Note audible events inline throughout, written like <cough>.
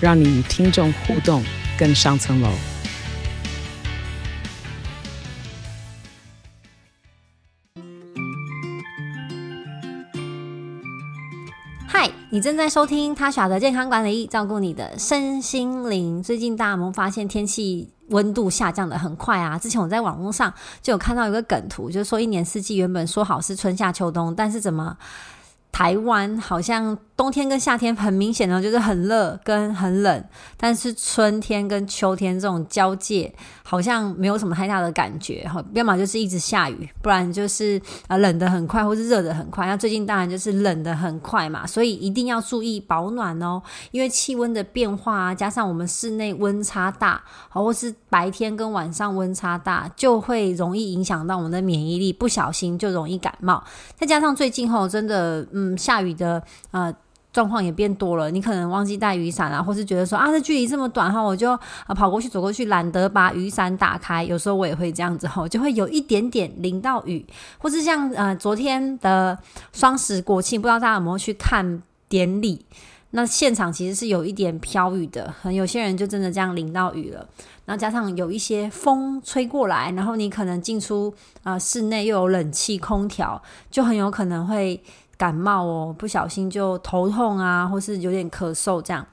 让你与听众互动更上层楼。嗨，你正在收听他耍的健康管理，照顾你的身心灵。最近大家有没有发现天气温度下降的很快啊？之前我在网络上就有看到一个梗图，就是说一年四季原本说好是春夏秋冬，但是怎么台湾好像冬天跟夏天很明显的就是很热跟很冷，但是春天跟秋天这种交界好像没有什么太大的感觉哈，要么就是一直下雨，不然就是啊冷的很快，或是热的很快。那最近当然就是冷的很快嘛，所以一定要注意保暖哦，因为气温的变化啊，加上我们室内温差大，好或是白天跟晚上温差大，就会容易影响到我们的免疫力，不小心就容易感冒。再加上最近吼真的嗯下雨的呃。状况也变多了，你可能忘记带雨伞啊，或是觉得说啊，这距离这么短哈，我就啊跑过去走过去，懒得把雨伞打开。有时候我也会这样子哈，就会有一点点淋到雨，或是像呃昨天的双十国庆，不知道大家有没有去看典礼？那现场其实是有一点飘雨的，很有些人就真的这样淋到雨了。然后加上有一些风吹过来，然后你可能进出啊室内又有冷气空调，就很有可能会。感冒哦，不小心就头痛啊，或是有点咳嗽这样。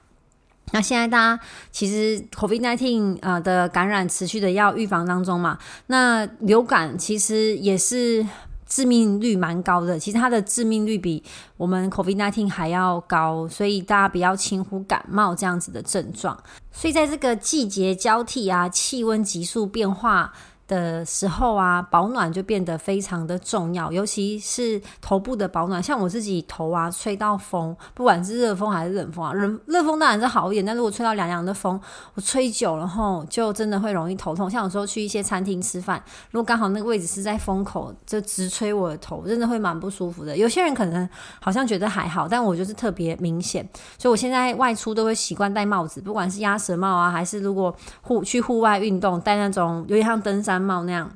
那现在大家其实 COVID-19 啊的感染持续的要预防当中嘛，那流感其实也是致命率蛮高的，其实它的致命率比我们 COVID-19 还要高，所以大家不要轻忽感冒这样子的症状。所以在这个季节交替啊，气温急速变化。的时候啊，保暖就变得非常的重要，尤其是头部的保暖。像我自己头啊，吹到风，不管是热风还是冷风啊，冷热风当然是好一点，但如果吹到凉凉的风，我吹久了后，就真的会容易头痛。像有时候去一些餐厅吃饭，如果刚好那个位置是在风口，就直吹我的头，真的会蛮不舒服的。有些人可能好像觉得还好，但我就是特别明显，所以我现在外出都会习惯戴帽子，不管是鸭舌帽啊，还是如果户去户外运动戴那种有点像登山。帽那样，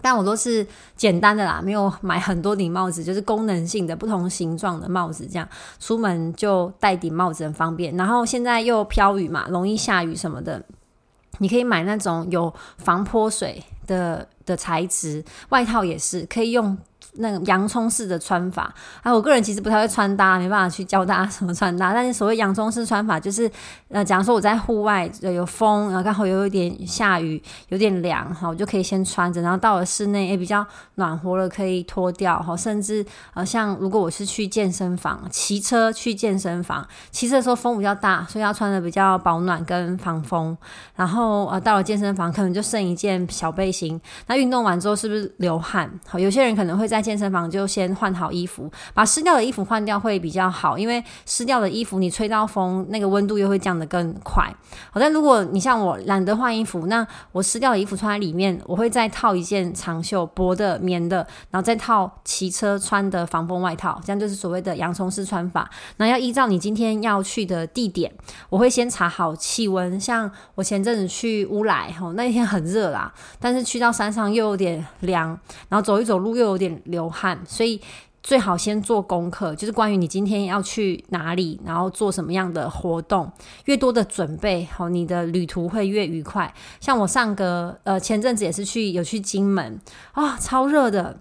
但我都是简单的啦，没有买很多顶帽子，就是功能性的不同形状的帽子，这样出门就戴顶帽子很方便。然后现在又飘雨嘛，容易下雨什么的，你可以买那种有防泼水的的材质外套，也是可以用。那个洋葱式的穿法，啊，我个人其实不太会穿搭，没办法去教大家 <laughs> 什么穿搭。但是所谓洋葱式穿法，就是呃，假如说我在户外呃有风，然后刚好有一点下雨，有点凉，哈，我就可以先穿着，然后到了室内也比较暖和了，可以脱掉，哈，甚至呃，像如果我是去健身房骑车去健身房，骑车的时候风比较大，所以要穿的比较保暖跟防风。然后呃，到了健身房可能就剩一件小背心，那运动完之后是不是流汗？好，有些人可能会在健身房就先换好衣服，把湿掉的衣服换掉会比较好，因为湿掉的衣服你吹到风，那个温度又会降得更快。好，但如果你像我懒得换衣服，那我湿掉的衣服穿在里面，我会再套一件长袖薄的棉的，然后再套骑车穿的防风外套，这样就是所谓的洋葱式穿法。那要依照你今天要去的地点，我会先查好气温。像我前阵子去乌来，吼，那天很热啦，但是去到山上又有点凉，然后走一走路又有点。流汗，所以最好先做功课，就是关于你今天要去哪里，然后做什么样的活动。越多的准备，好，你的旅途会越愉快。像我上个呃前阵子也是去有去金门啊，超热的。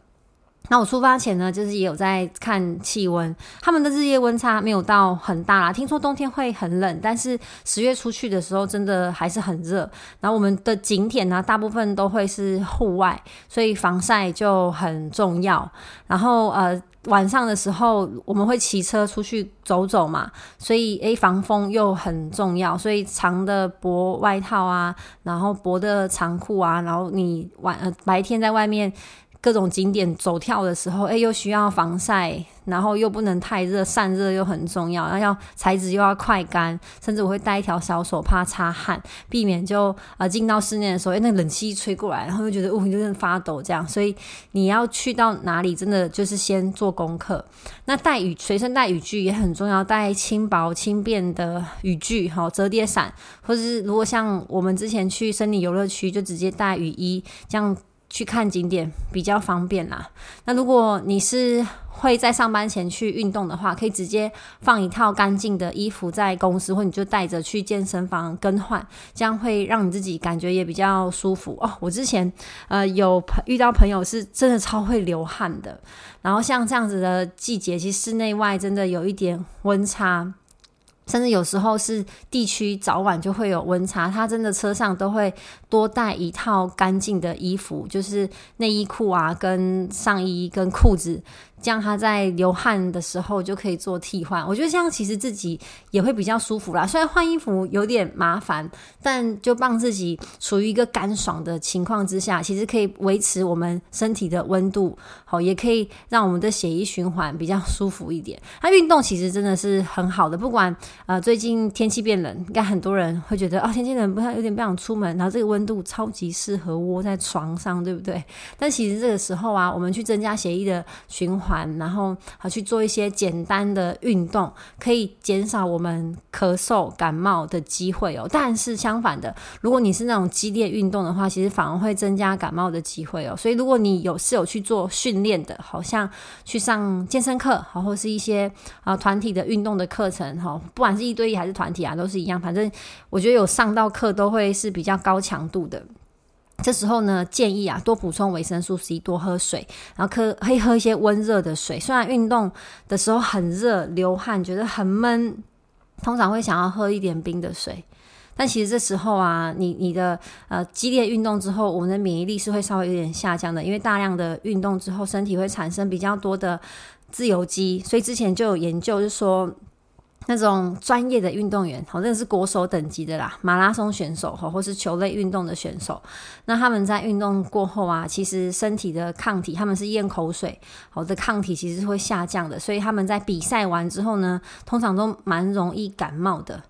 那我出发前呢，就是也有在看气温，他们的日夜温差没有到很大啦。听说冬天会很冷，但是十月出去的时候真的还是很热。然后我们的景点呢，大部分都会是户外，所以防晒就很重要。然后呃，晚上的时候我们会骑车出去走走嘛，所以诶防风又很重要。所以长的薄外套啊，然后薄的长裤啊，然后你晚呃白天在外面。各种景点走跳的时候，哎，又需要防晒。然后又不能太热，散热又很重要，然后要材质又要快干，甚至我会带一条小手帕擦汗，避免就呃进到室内的时候，哎，那冷气一吹过来，然后又觉得哦，有点发抖这样。所以你要去到哪里，真的就是先做功课。那带雨随身带雨具也很重要，带轻薄轻便的雨具，哈，折叠伞，或者是如果像我们之前去森林游乐区，就直接带雨衣，这样去看景点比较方便啦。那如果你是会在上班前去运动的话，可以直接放一套干净的衣服在公司，或你就带着去健身房更换，这样会让你自己感觉也比较舒服哦。我之前呃有遇到朋友是真的超会流汗的，然后像这样子的季节，其实室内外真的有一点温差。甚至有时候是地区早晚就会有温差，他真的车上都会多带一套干净的衣服，就是内衣裤啊、跟上衣、跟裤子。这样他在流汗的时候就可以做替换，我觉得这样其实自己也会比较舒服啦。虽然换衣服有点麻烦，但就帮自己处于一个干爽的情况之下，其实可以维持我们身体的温度，好，也可以让我们的血液循环比较舒服一点。那运动其实真的是很好的，不管呃最近天气变冷，应该很多人会觉得哦天气冷不太有点不想出门，然后这个温度超级适合窝在床上，对不对？但其实这个时候啊，我们去增加血液的循环。然后啊去做一些简单的运动，可以减少我们咳嗽感冒的机会哦。但是相反的，如果你是那种激烈运动的话，其实反而会增加感冒的机会哦。所以如果你有是有去做训练的，好像去上健身课，好或是一些啊团体的运动的课程，哈，不管是一对一还是团体啊，都是一样。反正我觉得有上到课都会是比较高强度的。这时候呢，建议啊多补充维生素 C，多喝水，然后可可以喝一些温热的水。虽然运动的时候很热，流汗觉得很闷，通常会想要喝一点冰的水。但其实这时候啊，你你的呃激烈运动之后，我们的免疫力是会稍微有点下降的，因为大量的运动之后，身体会产生比较多的自由基。所以之前就有研究就说。那种专业的运动员，好，真的是国手等级的啦，马拉松选手哈，或是球类运动的选手，那他们在运动过后啊，其实身体的抗体，他们是咽口水，好的抗体其实是会下降的，所以他们在比赛完之后呢，通常都蛮容易感冒的，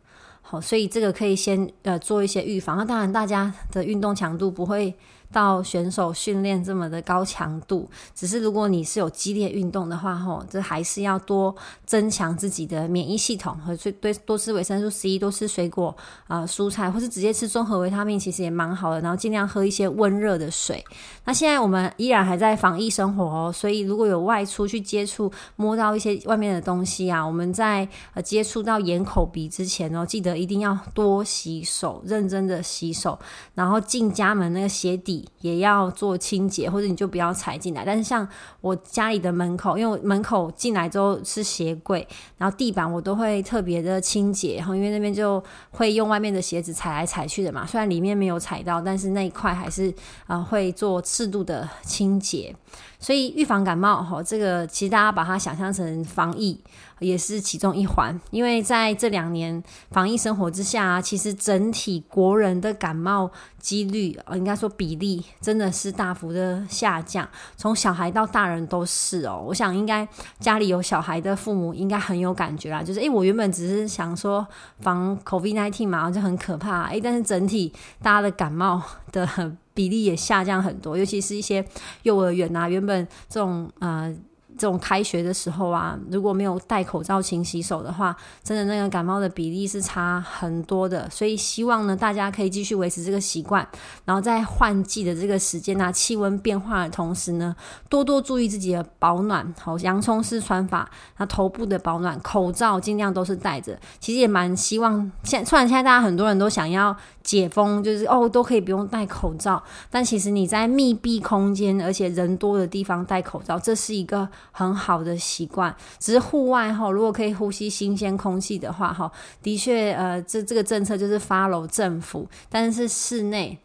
好，所以这个可以先呃做一些预防。那当然，大家的运动强度不会。到选手训练这么的高强度，只是如果你是有激烈运动的话，吼，这还是要多增强自己的免疫系统，和最对多吃维生素 C，多吃水果啊蔬菜，或是直接吃综合维他命，其实也蛮好的。然后尽量喝一些温热的水。那现在我们依然还在防疫生活哦，所以如果有外出去接触、摸到一些外面的东西啊，我们在呃接触到眼、口、鼻之前哦，记得一定要多洗手，认真的洗手，然后进家门那个鞋底。也要做清洁，或者你就不要踩进来。但是像我家里的门口，因为门口进来之后是鞋柜，然后地板我都会特别的清洁，然后因为那边就会用外面的鞋子踩来踩去的嘛。虽然里面没有踩到，但是那一块还是啊会做适度的清洁。所以预防感冒哈，这个其实大家把它想象成防疫。也是其中一环，因为在这两年防疫生活之下，其实整体国人的感冒几率，呃，应该说比例真的是大幅的下降，从小孩到大人都是哦。我想应该家里有小孩的父母应该很有感觉啦，就是诶，我原本只是想说防 COVID nineteen 嘛，就很可怕，诶，但是整体大家的感冒的比例也下降很多，尤其是一些幼儿园啊，原本这种呃。这种开学的时候啊，如果没有戴口罩、勤洗手的话，真的那个感冒的比例是差很多的。所以希望呢，大家可以继续维持这个习惯，然后在换季的这个时间啊，气温变化的同时呢，多多注意自己的保暖。好，洋葱式穿法，那头部的保暖，口罩尽量都是戴着。其实也蛮希望，现虽然现在大家很多人都想要解封，就是哦都可以不用戴口罩，但其实你在密闭空间而且人多的地方戴口罩，这是一个。很好的习惯，只是户外哈，如果可以呼吸新鲜空气的话哈，的确呃，这这个政策就是 follow 政府，但是室内。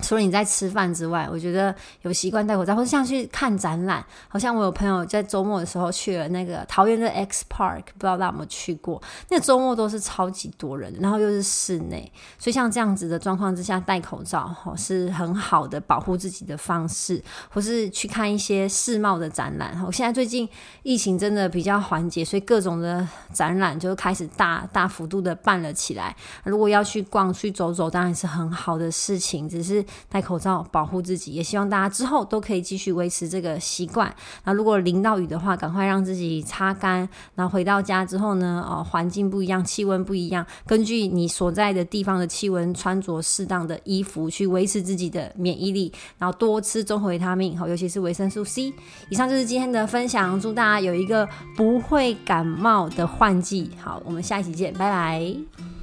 除了你在吃饭之外，我觉得有习惯戴口罩，或者像去看展览。好像我有朋友在周末的时候去了那个桃园的 X Park，不知道大家有没有去过？那周末都是超级多人，然后又是室内，所以像这样子的状况之下，戴口罩哈是很好的保护自己的方式，或是去看一些世贸的展览。我，现在最近疫情真的比较缓解，所以各种的展览就开始大大幅度的办了起来。如果要去逛、去走走，当然是很好的事情，只是戴口罩保护自己，也希望大家之后都可以继续维持这个习惯。那如果淋到雨的话，赶快让自己擦干。然后回到家之后呢，哦，环境不一样，气温不一样，根据你所在的地方的气温，穿着适当的衣服去维持自己的免疫力。然后多吃综合维他命，好，尤其是维生素 C。以上就是今天的分享，祝大家有一个不会感冒的换季。好，我们下一期见，拜拜。